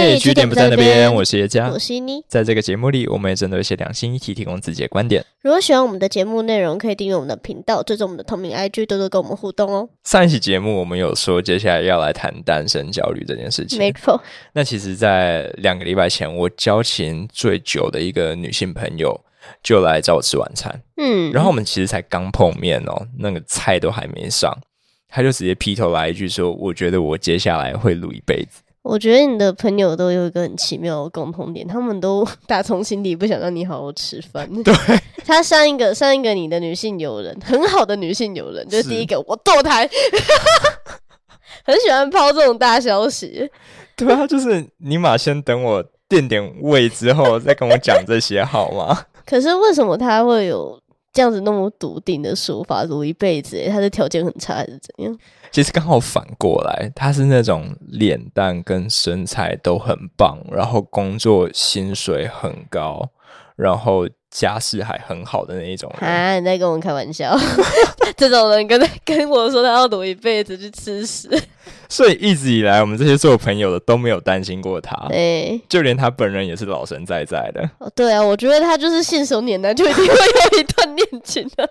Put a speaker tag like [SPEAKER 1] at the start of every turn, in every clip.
[SPEAKER 1] 嘿，据点不在那边，我是叶佳，
[SPEAKER 2] 我是妮。
[SPEAKER 1] 在这个节目里，我们也针对一些良心议题提供自己的观点。
[SPEAKER 2] 如果喜欢我们的节目内容，可以订阅我们的频道，追踪我们的同名 IG，多多跟我们互动哦。
[SPEAKER 1] 上一期节目我们有说，接下来要来谈单身焦虑这件事情。
[SPEAKER 2] 没错。
[SPEAKER 1] 那其实，在两个礼拜前，我交情最久的一个女性朋友就来找我吃晚餐。嗯，然后我们其实才刚碰面哦，那个菜都还没上，他就直接劈头来一句说：“我觉得我接下来会录一辈子。”
[SPEAKER 2] 我觉得你的朋友都有一个很奇妙的共同点，他们都 打从心底不想让你好好吃饭。
[SPEAKER 1] 对，
[SPEAKER 2] 他上一个上一个你的女性友人，很好的女性友人，就是第一个我堕胎，很喜欢抛这种大消息。
[SPEAKER 1] 对啊，就是尼玛先等我垫点胃之后再跟我讲这些好吗？
[SPEAKER 2] 可是为什么他会有？这样子那么笃定的说法，如一辈子，他的条件很差还是怎样？
[SPEAKER 1] 其实刚好反过来，他是那种脸蛋跟身材都很棒，然后工作薪水很高，然后。家世还很好的那一种
[SPEAKER 2] 啊！你在跟我开玩笑？这种人跟他跟我说他要赌一辈子去吃屎，
[SPEAKER 1] 所以一直以来我们这些做朋友的都没有担心过他，
[SPEAKER 2] 对，
[SPEAKER 1] 就连他本人也是老神在在的。
[SPEAKER 2] 哦，对啊，我觉得他就是信手拈来就一定会有一段恋情的，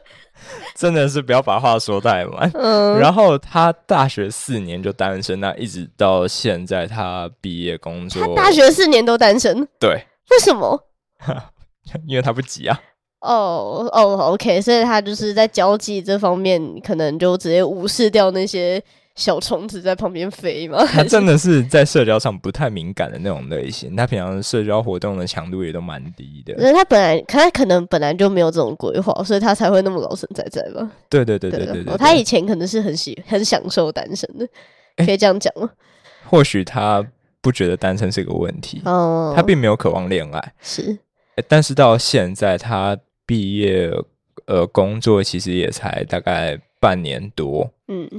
[SPEAKER 1] 真的是不要把话说太满。嗯，然后他大学四年就单身，那一直到现在他毕业工作，
[SPEAKER 2] 他大学四年都单身，
[SPEAKER 1] 对，
[SPEAKER 2] 为什么？
[SPEAKER 1] 因为他不急啊。
[SPEAKER 2] 哦哦，OK，所以他就是在交际这方面，可能就直接无视掉那些小虫子在旁边飞吗。
[SPEAKER 1] 他真的是在社交上不太敏感的那种类型，他平常社交活动的强度也都蛮低的。
[SPEAKER 2] 那他本来他可能本来就没有这种规划，所以他才会那么老神在在吧？
[SPEAKER 1] 对对对对对对。
[SPEAKER 2] 他以前可能是很喜很享受单身的，可以这样讲吗？
[SPEAKER 1] 或许他不觉得单身是个问题，哦，他并没有渴望恋爱，
[SPEAKER 2] 是。
[SPEAKER 1] 但是到现在，他毕业呃工作其实也才大概半年多，嗯，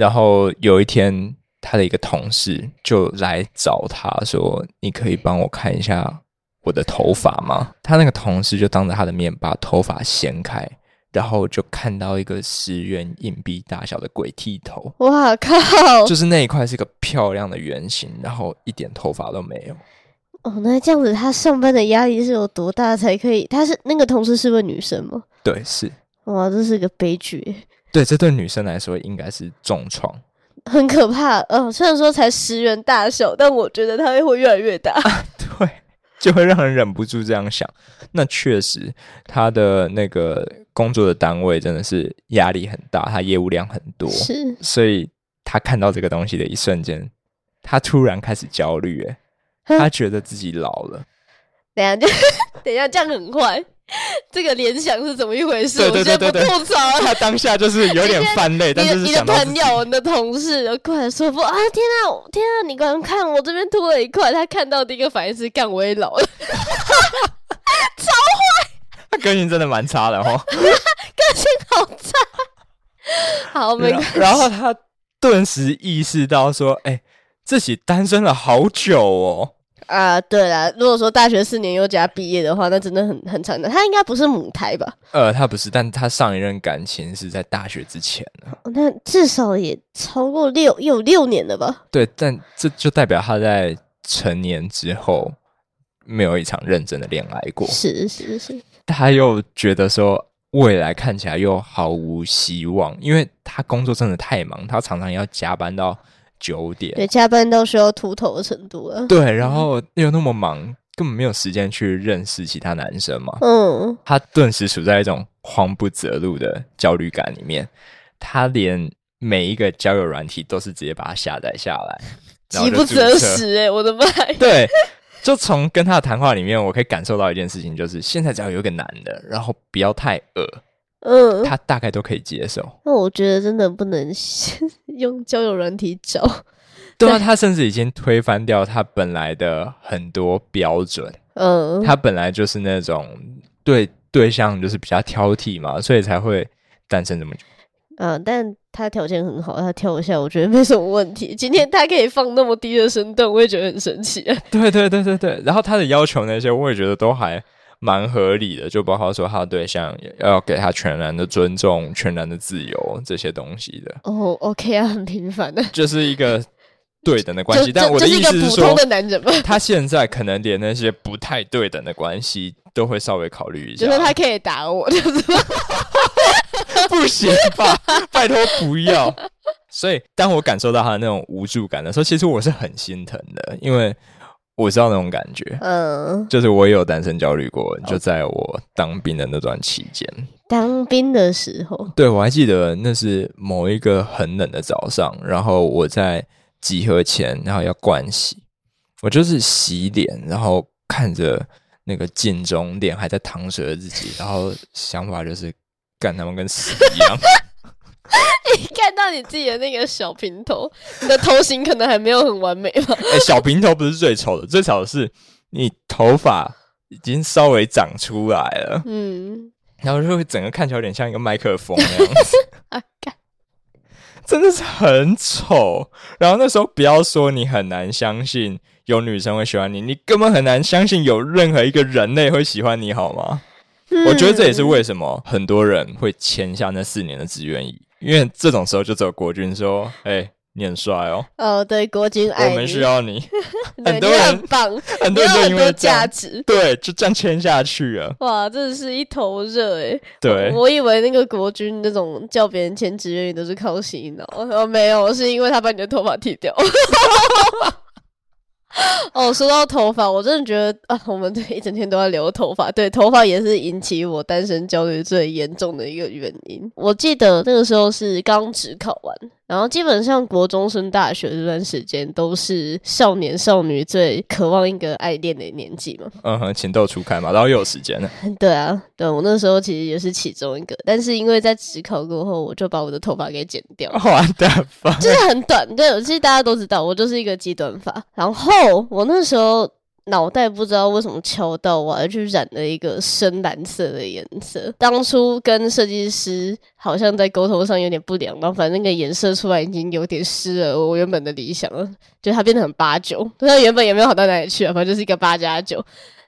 [SPEAKER 1] 然后有一天，他的一个同事就来找他说：“你可以帮我看一下我的头发吗？”他那个同事就当着他的面把头发掀开，然后就看到一个十元硬币大小的鬼剃头。
[SPEAKER 2] 哇靠！
[SPEAKER 1] 就是那一块是一个漂亮的圆形，然后一点头发都没有。
[SPEAKER 2] 哦，那这样子，他上班的压力是有多大才可以？他是那个同事是位女生吗？
[SPEAKER 1] 对，是。
[SPEAKER 2] 哇，这是个悲剧。
[SPEAKER 1] 对，这对女生来说应该是重创，
[SPEAKER 2] 很可怕。呃，虽然说才十元大小，但我觉得它会越来越大。
[SPEAKER 1] 对，就会让人忍不住这样想。那确实，他的那个工作的单位真的是压力很大，他业务量很多，
[SPEAKER 2] 是。
[SPEAKER 1] 所以他看到这个东西的一瞬间，他突然开始焦虑。哎。他觉得自己老了，
[SPEAKER 2] 等下就 等一下，这样很坏。这个联想是怎么一回事？
[SPEAKER 1] 对对对对对，
[SPEAKER 2] 吐槽。
[SPEAKER 1] 他当下就是有点 泛泪，但是
[SPEAKER 2] 你的朋友、你的同事过来说不啊！天啊，天啊！你刚刚看我这边秃了一块，他看到第一个反应是干我也老了，超坏。
[SPEAKER 1] 他个性真的蛮差的哦，
[SPEAKER 2] 个性好差。好，没关
[SPEAKER 1] 然后他顿时意识到说：“哎，自己单身了好久哦。”
[SPEAKER 2] 啊，对了，如果说大学四年又加毕业的话，那真的很很长的。他应该不是母胎吧？
[SPEAKER 1] 呃，他不是，但他上一任感情是在大学之前
[SPEAKER 2] 的。那至少也超过六，有六年了吧？
[SPEAKER 1] 对，但这就代表他在成年之后没有一场认真的恋爱过。
[SPEAKER 2] 是是是，
[SPEAKER 1] 他又觉得说未来看起来又毫无希望，因为他工作真的太忙，他常常要加班到。九点，
[SPEAKER 2] 对，加班到需要秃头的程度了。
[SPEAKER 1] 对，然后又那么忙，根本没有时间去认识其他男生嘛。嗯，他顿时处在一种慌不择路的焦虑感里面。他连每一个交友软体都是直接把它下载下来，
[SPEAKER 2] 饥不择食哎，我的妈！
[SPEAKER 1] 对，就从跟他的谈话里面，我可以感受到一件事情，就是现在只要有一个男的，然后不要太恶。嗯，他大概都可以接受。
[SPEAKER 2] 那我觉得真的不能 用交友软体找。
[SPEAKER 1] 对啊，他甚至已经推翻掉他本来的很多标准。嗯，他本来就是那种对对象就是比较挑剔嘛，所以才会单身这么久。
[SPEAKER 2] 嗯，但他条件很好，他跳一下我觉得没什么问题。今天他可以放那么低的身段，我也觉得很神奇。
[SPEAKER 1] 对对对对对，然后他的要求那些，我也觉得都还。蛮合理的，就包括说他的对象要给他全然的尊重、全然的自由这些东西的。
[SPEAKER 2] 哦，OK 啊，很平凡的，
[SPEAKER 1] 就是一个 对等的关系。但我的意思是
[SPEAKER 2] 说，
[SPEAKER 1] 他现在可能连那些不太对等的关系都会稍微考虑一下。
[SPEAKER 2] 就是他可以打我，就是
[SPEAKER 1] 不行吧？拜托不要。所以当我感受到他的那种无助感的时候，其实我是很心疼的，因为。我知道那种感觉，嗯，就是我也有单身焦虑过，就在我当兵的那段期间。
[SPEAKER 2] 当兵的时候，
[SPEAKER 1] 对我还记得那是某一个很冷的早上，然后我在集合前，然后要盥洗，我就是洗脸，然后看着那个镜中脸还在淌水的自己，然后想法就是干他们跟死一样。
[SPEAKER 2] 你看到你自己的那个小平头，你的头型可能还没有很完美吧？
[SPEAKER 1] 哎，小平头不是最丑的，最丑的是你头发已经稍微长出来了，嗯，然后就会整个看起来有点像一个麦克风那样子，啊，真的是很丑。然后那时候不要说你很难相信有女生会喜欢你，你根本很难相信有任何一个人类会喜欢你，好吗？我觉得这也是为什么很多人会签下那四年的志愿役。因为这种时候就只有国军说：“哎，你很帅哦。”
[SPEAKER 2] 哦，对，国军爱
[SPEAKER 1] 我们需要你，
[SPEAKER 2] 很多人很棒，
[SPEAKER 1] 很多人因为
[SPEAKER 2] 价值，
[SPEAKER 1] 对，就这样签下去了。
[SPEAKER 2] 哇，真的是一头热哎！
[SPEAKER 1] 对，
[SPEAKER 2] 我以为那个国军那种叫别人签志愿役都是靠洗脑，哦，没有，是因为他把你的头发剃掉。哦，说到头发，我真的觉得啊，我们这一整天都在留头发。对，头发也是引起我单身焦虑最严重的一个原因。我记得那个时候是刚职考完。然后基本上国中升大学这段时间都是少年少女最渴望一个爱恋的年纪嘛。
[SPEAKER 1] 嗯哼，情窦初开嘛，然后又有时间了。
[SPEAKER 2] 对啊，对我那时候其实也是其中一个，但是因为在职考过后，我就把我的头发给剪掉。
[SPEAKER 1] 完蛋吧？
[SPEAKER 2] 就是很短，对，其实大家都知道，我就是一个极短发。然后我那时候。脑袋不知道为什么敲到，我还去染了一个深蓝色的颜色。当初跟设计师好像在沟通上有点不良，然后反正那个颜色出来已经有点失了。我原本的理想了，就它变得很八九，它原本也没有好到哪里去啊，反正就是一个八加九。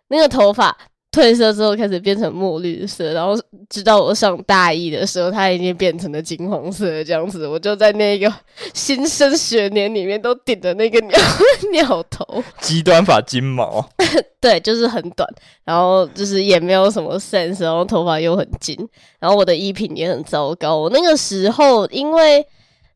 [SPEAKER 2] 那个头发。褪色之后开始变成墨绿色，然后直到我上大一的时候，它已经变成了金黄色这样子。我就在那个新生学年里面都顶着那个鸟鸟头，
[SPEAKER 1] 极端发金毛，
[SPEAKER 2] 对，就是很短，然后就是也没有什么 sense，然后头发又很金，然后我的衣品也很糟糕。我那个时候因为。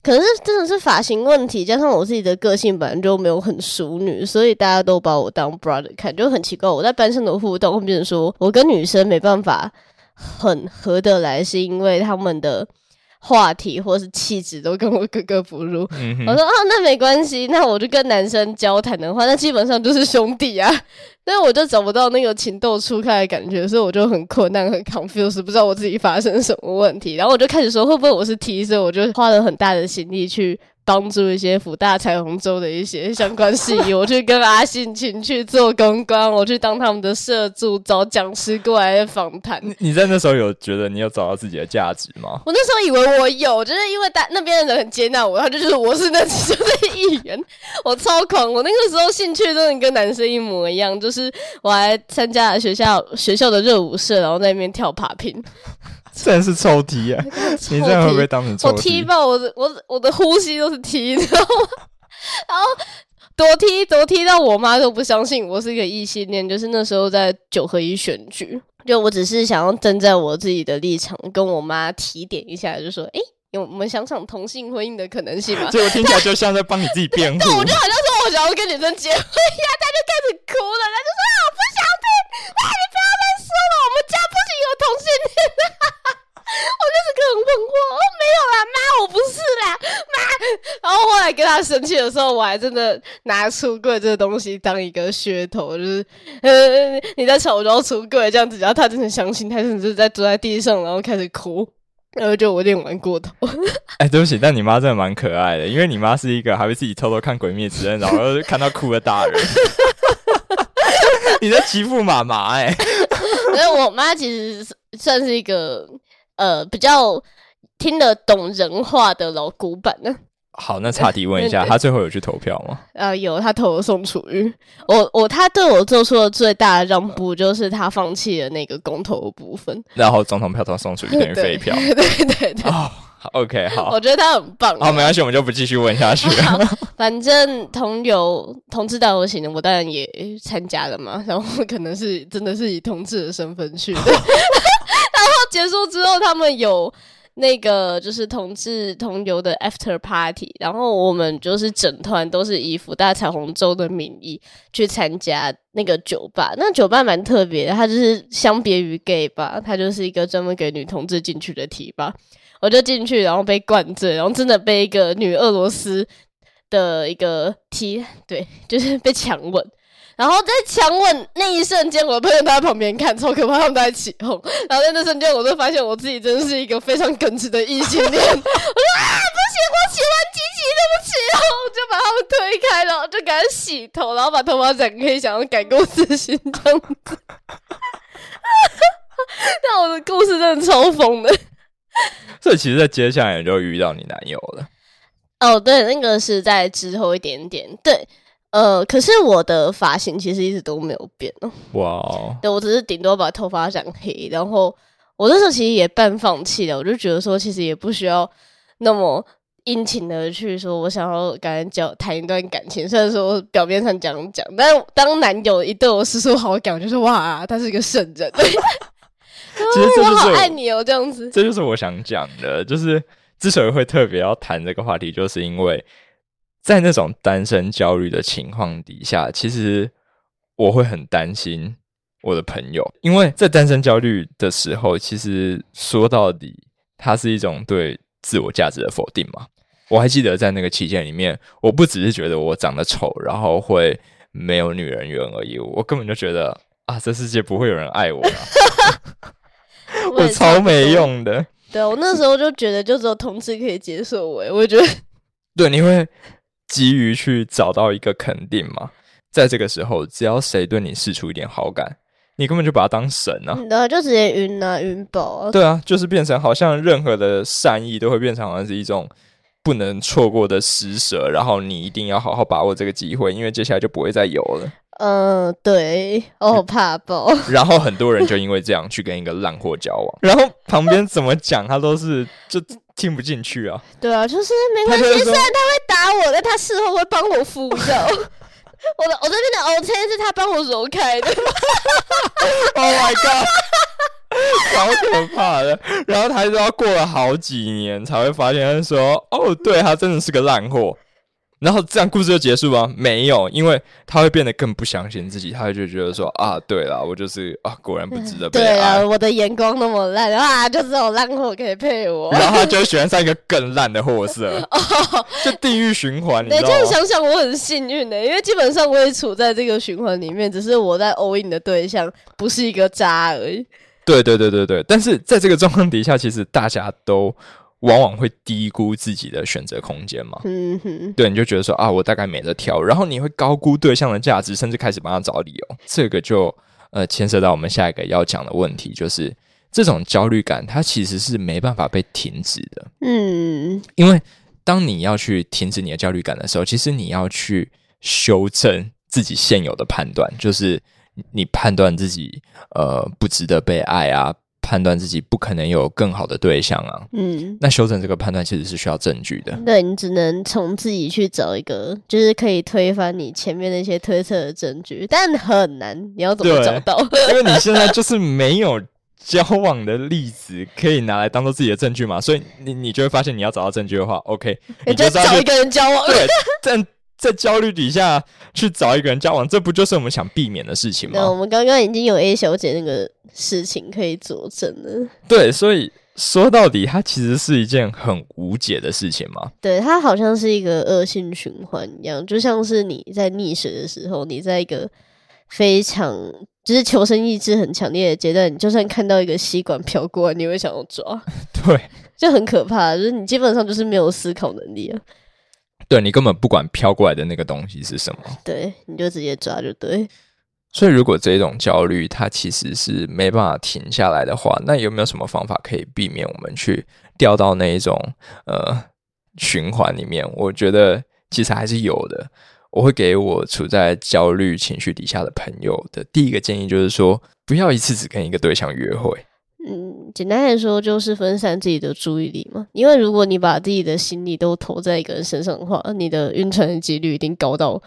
[SPEAKER 2] 可是真的是发型问题，加上我自己的个性本来就没有很淑女，所以大家都把我当 brother 看，就很奇怪。我在班上的互动会变成说我跟女生没办法很合得来，是因为他们的。话题或是气质都跟我格格不入。我说啊，那没关系，那我就跟男生交谈的话，那基本上就是兄弟啊。但我就找不到那个情窦初开的感觉，所以我就很困难，很 confused，不知道我自己发生什么问题。然后我就开始说，会不会我是 T？所以我就花了很大的心力去。帮助一些福大彩虹洲的一些 相关事宜，我去跟阿信请去做公关，我去当他们的社助，找讲师过来访谈。
[SPEAKER 1] 你你在那时候有觉得你有找到自己的价值吗？
[SPEAKER 2] 我那时候以为我有，就是因为大那边的人很接纳我，他就觉得我是那其中的一员。我超狂，我那个时候兴趣真的跟男生一模一样，就是我还参加了学校学校的热舞社，然后在那边跳爬平。
[SPEAKER 1] 真的是抽踢啊！你这样会不会当成抽踢？
[SPEAKER 2] 我踢爆我的，我我的呼吸都是踢，你知道吗？然后多踢多踢到我妈都不相信我是一个异性恋。就是那时候在九合一选举，就我只是想要站在我自己的立场，跟我妈提点一下，就说：“哎，有我们想想同性婚姻的可能性吧。”
[SPEAKER 1] 结果听起来就像在帮你自己辩护。
[SPEAKER 2] 对，我就好像说我想要跟女生结婚一样，他就开始哭了，然后后来跟他生气的时候，我还真的拿出柜这个东西当一个噱头，就是呃，你在吵我就要出柜这样子，然后他真的相信，他甚至在坐在地上，然后开始哭，然后就我有点玩过头。
[SPEAKER 1] 哎，对不起，但你妈真的蛮可爱的，因为你妈是一个还会自己偷偷看《鬼灭之刃》，然后看到哭的大人。你在欺负妈妈哎？
[SPEAKER 2] 因为我妈其实算是一个。呃，比较听得懂人话的老古板呢。
[SPEAKER 1] 好，那岔题问一下，他最后有去投票吗？
[SPEAKER 2] 呃，有，他投了宋楚瑜。我我他对我做出的最大的让步，就是他放弃了那个公投的部分。
[SPEAKER 1] 然后总统票投宋楚瑜等于废票。
[SPEAKER 2] 对 对对。
[SPEAKER 1] OK，好，
[SPEAKER 2] 我觉得他很棒。
[SPEAKER 1] 好，没关系，我们就不继续问下去 了。
[SPEAKER 2] 反正同游同志大游行，我当然也参加了嘛。然后可能是真的是以同志的身份去的。然后结束之后，他们有。那个就是同志同游的 after party，然后我们就是整团都是以福大彩虹洲的名义去参加那个酒吧。那酒吧蛮特别的，它就是相别于 gay 吧，它就是一个专门给女同志进去的 T 吧。我就进去，然后被灌醉，然后真的被一个女俄罗斯的一个 T，对，就是被强吻。然后在强吻那一瞬间，我的朋友都在旁边看，超可怕，他们都在起哄。然后在那瞬间，我就发现我自己真的是一个非常耿直的异性恋。我说啊，不行，我喜欢机器，对不起。然后我就把他们推开，然后就给他洗头，然后把头发染黑，想要改过自新这样子。那我的故事真的超疯的。
[SPEAKER 1] 所以其实，在接下来就遇到你男友了。
[SPEAKER 2] 哦，对，那个是在之后一点点，对。呃，可是我的发型其实一直都没有变哦。哇！对我只是顶多把头发染黑，然后我那时候其实也半放弃了，我就觉得说其实也不需要那么殷勤的去说我想要跟人交谈一段感情。虽然说表面上讲讲，但当男友一对我示出好感，我就是哇，他是一个圣人。
[SPEAKER 1] 其实
[SPEAKER 2] 我好爱你哦，这样子。
[SPEAKER 1] 这就是我想讲的，就是之所以会特别要谈这个话题，就是因为。在那种单身焦虑的情况底下，其实我会很担心我的朋友，因为在单身焦虑的时候，其实说到底，它是一种对自我价值的否定嘛。我还记得在那个期间里面，我不只是觉得我长得丑，然后会没有女人缘而已，我根本就觉得啊，这世界不会有人爱我，我超没用的。
[SPEAKER 2] 对我那时候就觉得，就只有同事可以接受我，我觉得
[SPEAKER 1] 对你会。急于去找到一个肯定嘛，在这个时候，只要谁对你示出一点好感，你根本就把他当神啊！
[SPEAKER 2] 对，就直接晕啊，晕爆！
[SPEAKER 1] 对啊，就是变成好像任何的善意都会变成好像是一种不能错过的施舍，然后你一定要好好把握这个机会，因为接下来就不会再有了。
[SPEAKER 2] 嗯，对，我怕爆。
[SPEAKER 1] 然后很多人就因为这样去跟一个烂货交往，然后旁边怎么讲他都是就。听不进去啊！
[SPEAKER 2] 对啊，就是没关系，虽然他会我，但他事后会帮我敷药。我的我这边的 O K 是他帮我揉开的。
[SPEAKER 1] Oh my god！好可怕的。然后他就要过了好几年才会发现，他说：“哦，对他真的是个烂货。”然后这样故事就结束吗？没有，因为他会变得更不相信自己，他就觉得说啊，对了，我就是啊，果然不值得被爱。
[SPEAKER 2] 我的眼光那么烂啊，就只有烂货可以配我。
[SPEAKER 1] 然后他就喜欢上一个更烂的货色，就地狱循环。你这
[SPEAKER 2] 样想想，我很幸运的，因为基本上我也处在这个循环里面，只是我在 all in 的对象不是一个渣而已。
[SPEAKER 1] 对对对对对，但是在这个状况底下，其实大家都。往往会低估自己的选择空间嘛？嗯哼，对，你就觉得说啊，我大概没得挑，然后你会高估对象的价值，甚至开始帮他找理由。这个就呃牵涉到我们下一个要讲的问题，就是这种焦虑感，它其实是没办法被停止的。嗯，因为当你要去停止你的焦虑感的时候，其实你要去修正自己现有的判断，就是你判断自己呃不值得被爱啊。判断自己不可能有更好的对象啊，嗯，那修正这个判断其实是需要证据的。
[SPEAKER 2] 对你只能从自己去找一个，就是可以推翻你前面那些推测的证据，但很难。你要怎么找到？
[SPEAKER 1] 因为你现在就是没有交往的例子可以拿来当做自己的证据嘛，所以你你就会发现，你要找到证据的话，OK，
[SPEAKER 2] 你就找一个人交往。
[SPEAKER 1] 对，但。在焦虑底下去找一个人交往，这不就是我们想避免的事情吗？
[SPEAKER 2] 我们刚刚已经有 A 小姐那个事情可以佐证了。
[SPEAKER 1] 对，所以说到底，它其实是一件很无解的事情嘛。
[SPEAKER 2] 对，它好像是一个恶性循环一样，就像是你在溺水的时候，你在一个非常就是求生意志很强烈的阶段，你就算看到一个吸管飘过来，你会想要抓。
[SPEAKER 1] 对，
[SPEAKER 2] 就很可怕，就是你基本上就是没有思考能力啊。
[SPEAKER 1] 对你根本不管飘过来的那个东西是什么，
[SPEAKER 2] 对，你就直接抓就对。
[SPEAKER 1] 所以如果这种焦虑它其实是没办法停下来的话，那有没有什么方法可以避免我们去掉到那一种呃循环里面？我觉得其实还是有的。我会给我处在焦虑情绪底下的朋友的第一个建议就是说，不要一次只跟一个对象约会。
[SPEAKER 2] 嗯，简单来说就是分散自己的注意力嘛。因为如果你把自己的心力都投在一个人身上的话，你的晕船的几率一定高到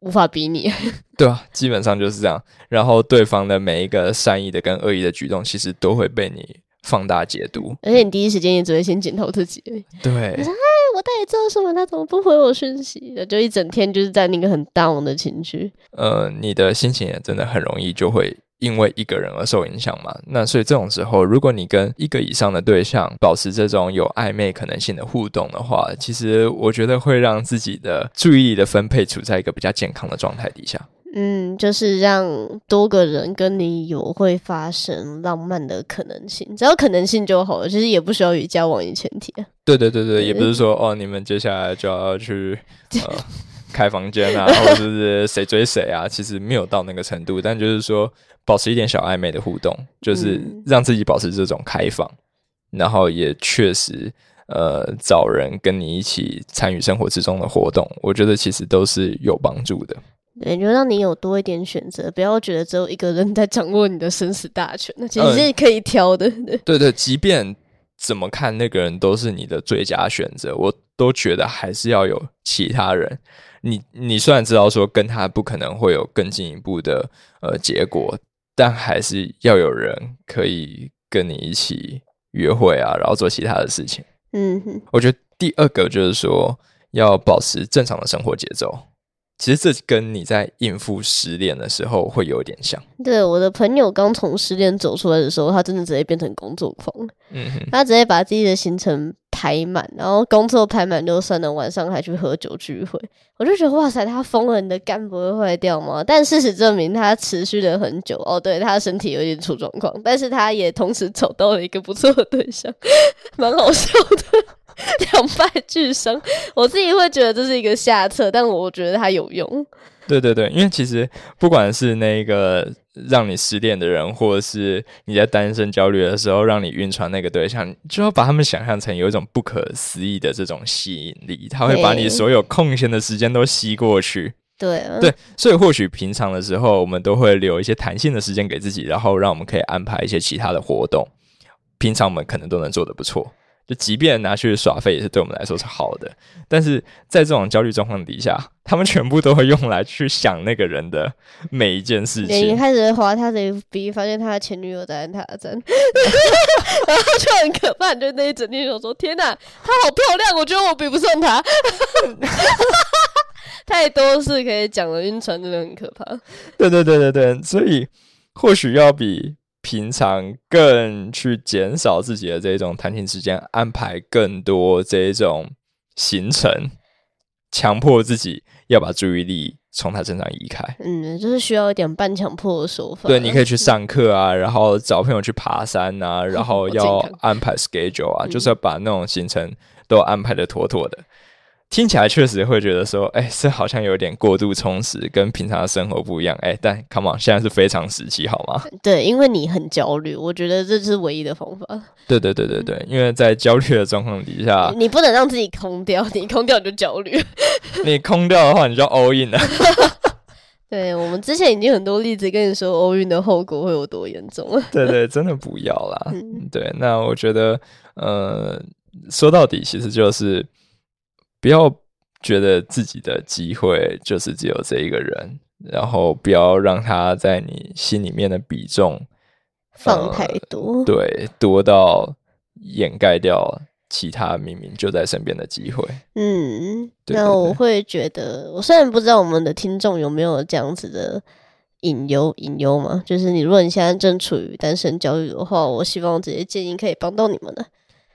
[SPEAKER 2] 无法比拟。
[SPEAKER 1] 对啊，基本上就是这样。然后对方的每一个善意的跟恶意的举动，其实都会被你放大解读。
[SPEAKER 2] 而且你第一时间也只会先检讨自己。
[SPEAKER 1] 对，
[SPEAKER 2] 你说哎，我到底做了什么？他怎么不回我讯息？就一整天就是在那个很 down 的情绪。
[SPEAKER 1] 呃，你的心情也真的很容易就会。因为一个人而受影响嘛，那所以这种时候，如果你跟一个以上的对象保持这种有暧昧可能性的互动的话，其实我觉得会让自己的注意力的分配处在一个比较健康的状态底下。
[SPEAKER 2] 嗯，就是让多个人跟你有会发生浪漫的可能性，只要可能性就好了，其实也不需要以交往为前提啊。
[SPEAKER 1] 对对对对，也不是说哦，你们接下来就要去 呃开房间啊，或者是谁追谁啊，其实没有到那个程度，但就是说。保持一点小暧昧的互动，就是让自己保持这种开放，然后也确实，呃，找人跟你一起参与生活之中的活动，我觉得其实都是有帮助的。
[SPEAKER 2] 对，就让你有多一点选择，不要觉得只有一个人在掌握你的生死大权，那其实是可以挑的。
[SPEAKER 1] 对对，即便怎么看那个人都是你的最佳选择，我都觉得还是要有其他人。你你虽然知道说跟他不可能会有更进一步的呃结果。但还是要有人可以跟你一起约会啊，然后做其他的事情。嗯哼，我觉得第二个就是说要保持正常的生活节奏。其实这跟你在应付失恋的时候会有点像。
[SPEAKER 2] 对，我的朋友刚从失恋走出来的时候，他真的直接变成工作狂。嗯哼，他直接把自己的行程排满，然后工作排满就算了，晚上还去喝酒聚会。我就觉得哇塞，他疯了！你的肝不会坏掉吗？但事实证明，他持续了很久。哦，对，他身体有点出状况，但是他也同时找到了一个不错的对象，蛮好笑的。两败俱伤，我自己会觉得这是一个下策，但我觉得它有用。
[SPEAKER 1] 对对对，因为其实不管是那个让你失恋的人，或者是你在单身焦虑的时候让你晕船那个对象，就要把他们想象成有一种不可思议的这种吸引力，他会把你所有空闲的时间都吸过去。
[SPEAKER 2] 对
[SPEAKER 1] 对，所以或许平常的时候，我们都会留一些弹性的时间给自己，然后让我们可以安排一些其他的活动。平常我们可能都能做的不错。就即便拿去耍废，也是对我们来说是好的。但是在这种焦虑状况底下，他们全部都会用来去想那个人的每一件事情。
[SPEAKER 2] 一开始划他的 FB，发现他的前女友在按他的赞，然后就很可怕。就那一整天就说：“天哪，她好漂亮，我觉得我比不上她。”太多事可以讲了，晕船真的很可怕。
[SPEAKER 1] 对对对对对，所以或许要比。平常更去减少自己的这种弹琴时间，安排更多这种行程，强迫自己要把注意力从他身上移开。
[SPEAKER 2] 嗯，就是需要一点半强迫的手法。
[SPEAKER 1] 对，你可以去 上课啊，然后找朋友去爬山啊，然后 要安排 schedule 啊，就是要把那种行程都安排的妥妥的。听起来确实会觉得说，哎，这好像有点过度充实，跟平常的生活不一样。哎，但 come on，现在是非常时期，好吗？
[SPEAKER 2] 对，因为你很焦虑，我觉得这是唯一的方法。
[SPEAKER 1] 对对对对对，因为在焦虑的状况底下，
[SPEAKER 2] 你不能让自己空掉，你空掉你就焦虑。
[SPEAKER 1] 你空掉的话，你就 all in 了。
[SPEAKER 2] 对我们之前已经很多例子跟你说 all in 的后果会有多严重了。
[SPEAKER 1] 对对，真的不要啦。对，那我觉得，呃，说到底，其实就是。不要觉得自己的机会就是只有这一个人，然后不要让他在你心里面的比重
[SPEAKER 2] 放太多，
[SPEAKER 1] 对，多到掩盖掉其他明明就在身边的机会。
[SPEAKER 2] 嗯，那我会觉得，我虽然不知道我们的听众有没有这样子的隐忧，隐忧嘛，就是你如果你现在正处于单身焦虑的话，我希望这些建议可以帮到你们的。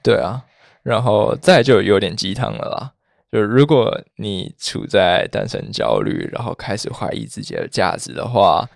[SPEAKER 1] 对啊，然后再就有点鸡汤了啦。就如果你处在单身焦虑，然后开始怀疑自己的价值的话，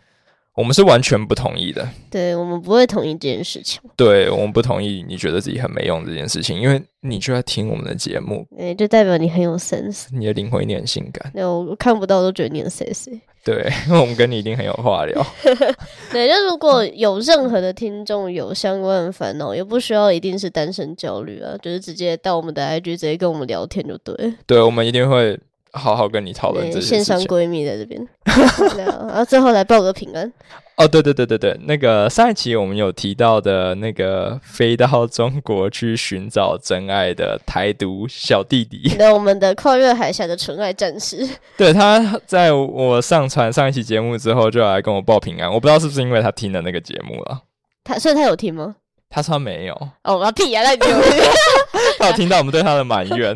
[SPEAKER 1] 我们是完全不同意的。
[SPEAKER 2] 对我们不会同意这件事情。
[SPEAKER 1] 对我们不同意你觉得自己很没用这件事情，因为你就在听我们的节目，
[SPEAKER 2] 哎，就代表你很有 sense，
[SPEAKER 1] 你的灵魂一点性感。
[SPEAKER 2] 对我看不到都觉得你很 sexy。
[SPEAKER 1] 对，因为我们跟你一定很有话聊。
[SPEAKER 2] 对，就如果有任何的听众有相关的烦恼，也不需要一定是单身焦虑啊，就是直接到我们的 IG 直接跟我们聊天就对。
[SPEAKER 1] 对，我们一定会好好跟你讨论这些
[SPEAKER 2] 线上闺蜜在这边，然后最后来报个平安。
[SPEAKER 1] 哦，对对对对对，那个上一期我们有提到的那个飞到中国去寻找真爱的台独小弟弟，
[SPEAKER 2] 那我们的跨越海峡的纯爱战士，
[SPEAKER 1] 对，他在我上传上一期节目之后就来跟我报平安，我不知道是不是因为他听了那个节目了，
[SPEAKER 2] 他所以他有听吗？
[SPEAKER 1] 他说没有。
[SPEAKER 2] 哦，我屁啊，那你有
[SPEAKER 1] 他有听到我们对他的埋怨。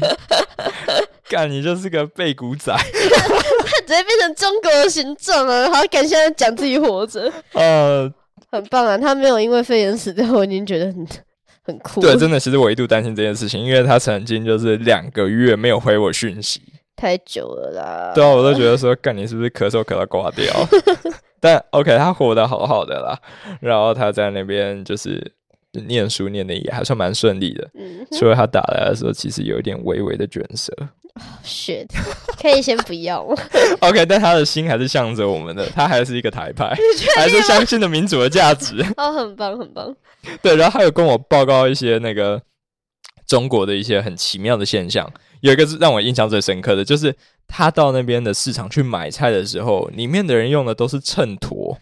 [SPEAKER 1] 干，你就是个背骨仔，
[SPEAKER 2] 他 直接变成中国的形状了，好感谢他讲自己活着，呃，很棒啊！他没有因为肺炎死掉，我已经觉得很很酷。
[SPEAKER 1] 对，真的，其实我一度担心这件事情，因为他曾经就是两个月没有回我讯息，
[SPEAKER 2] 太久了啦。
[SPEAKER 1] 对啊，我都觉得说，干，你是不是咳嗽咳到挂掉？但 OK，他活得好好的啦，然后他在那边就是。念书念的也还算蛮顺利的，除了他打来的时候，其实有一点微微的卷舌。
[SPEAKER 2] shit，可以先不要。
[SPEAKER 1] OK，但他的心还是向着我们的，他还是一个台派，还是相信的民主的价值。
[SPEAKER 2] 哦，很棒，很棒。
[SPEAKER 1] 对，然后他有跟我报告一些那个中国的一些很奇妙的现象，有一个是让我印象最深刻的，就是他到那边的市场去买菜的时候，里面的人用的都是秤砣。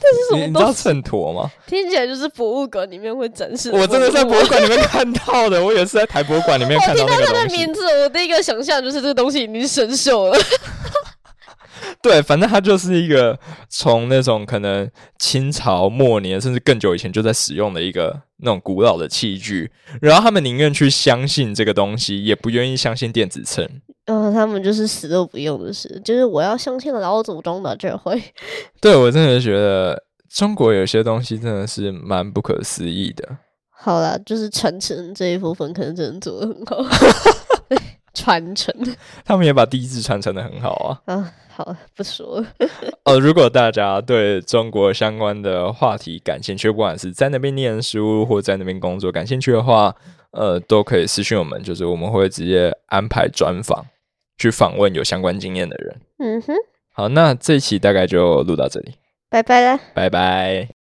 [SPEAKER 2] 这是什么？
[SPEAKER 1] 你知道秤砣吗？
[SPEAKER 2] 听起来就是博物馆里面会展示。
[SPEAKER 1] 我真的在博物馆里面看到的，我也是在台博物馆里面看到那个
[SPEAKER 2] 东西。我听到它的名字，我第一个想象就是这个东西已经生锈了。
[SPEAKER 1] 对，反正它就是一个从那种可能清朝末年甚至更久以前就在使用的一个那种古老的器具，然后他们宁愿去相信这个东西，也不愿意相信电子秤。
[SPEAKER 2] 嗯，他们就是死都不用的事，就是我要相信老祖宗的智慧。
[SPEAKER 1] 对我真的觉得中国有些东西真的是蛮不可思议的。
[SPEAKER 2] 好了，就是传承这一部分可能真的做的很好。传承，
[SPEAKER 1] 他们也把地质传承的很好啊。
[SPEAKER 2] 啊，好，不说了。
[SPEAKER 1] 呃，如果大家对中国相关的话题感兴趣，不管是在那边念书或在那边工作感兴趣的话，呃，都可以私信我们，就是我们会直接安排专访。去访问有相关经验的人。嗯哼，好，那这期大概就录到这里，
[SPEAKER 2] 拜拜了，
[SPEAKER 1] 拜拜。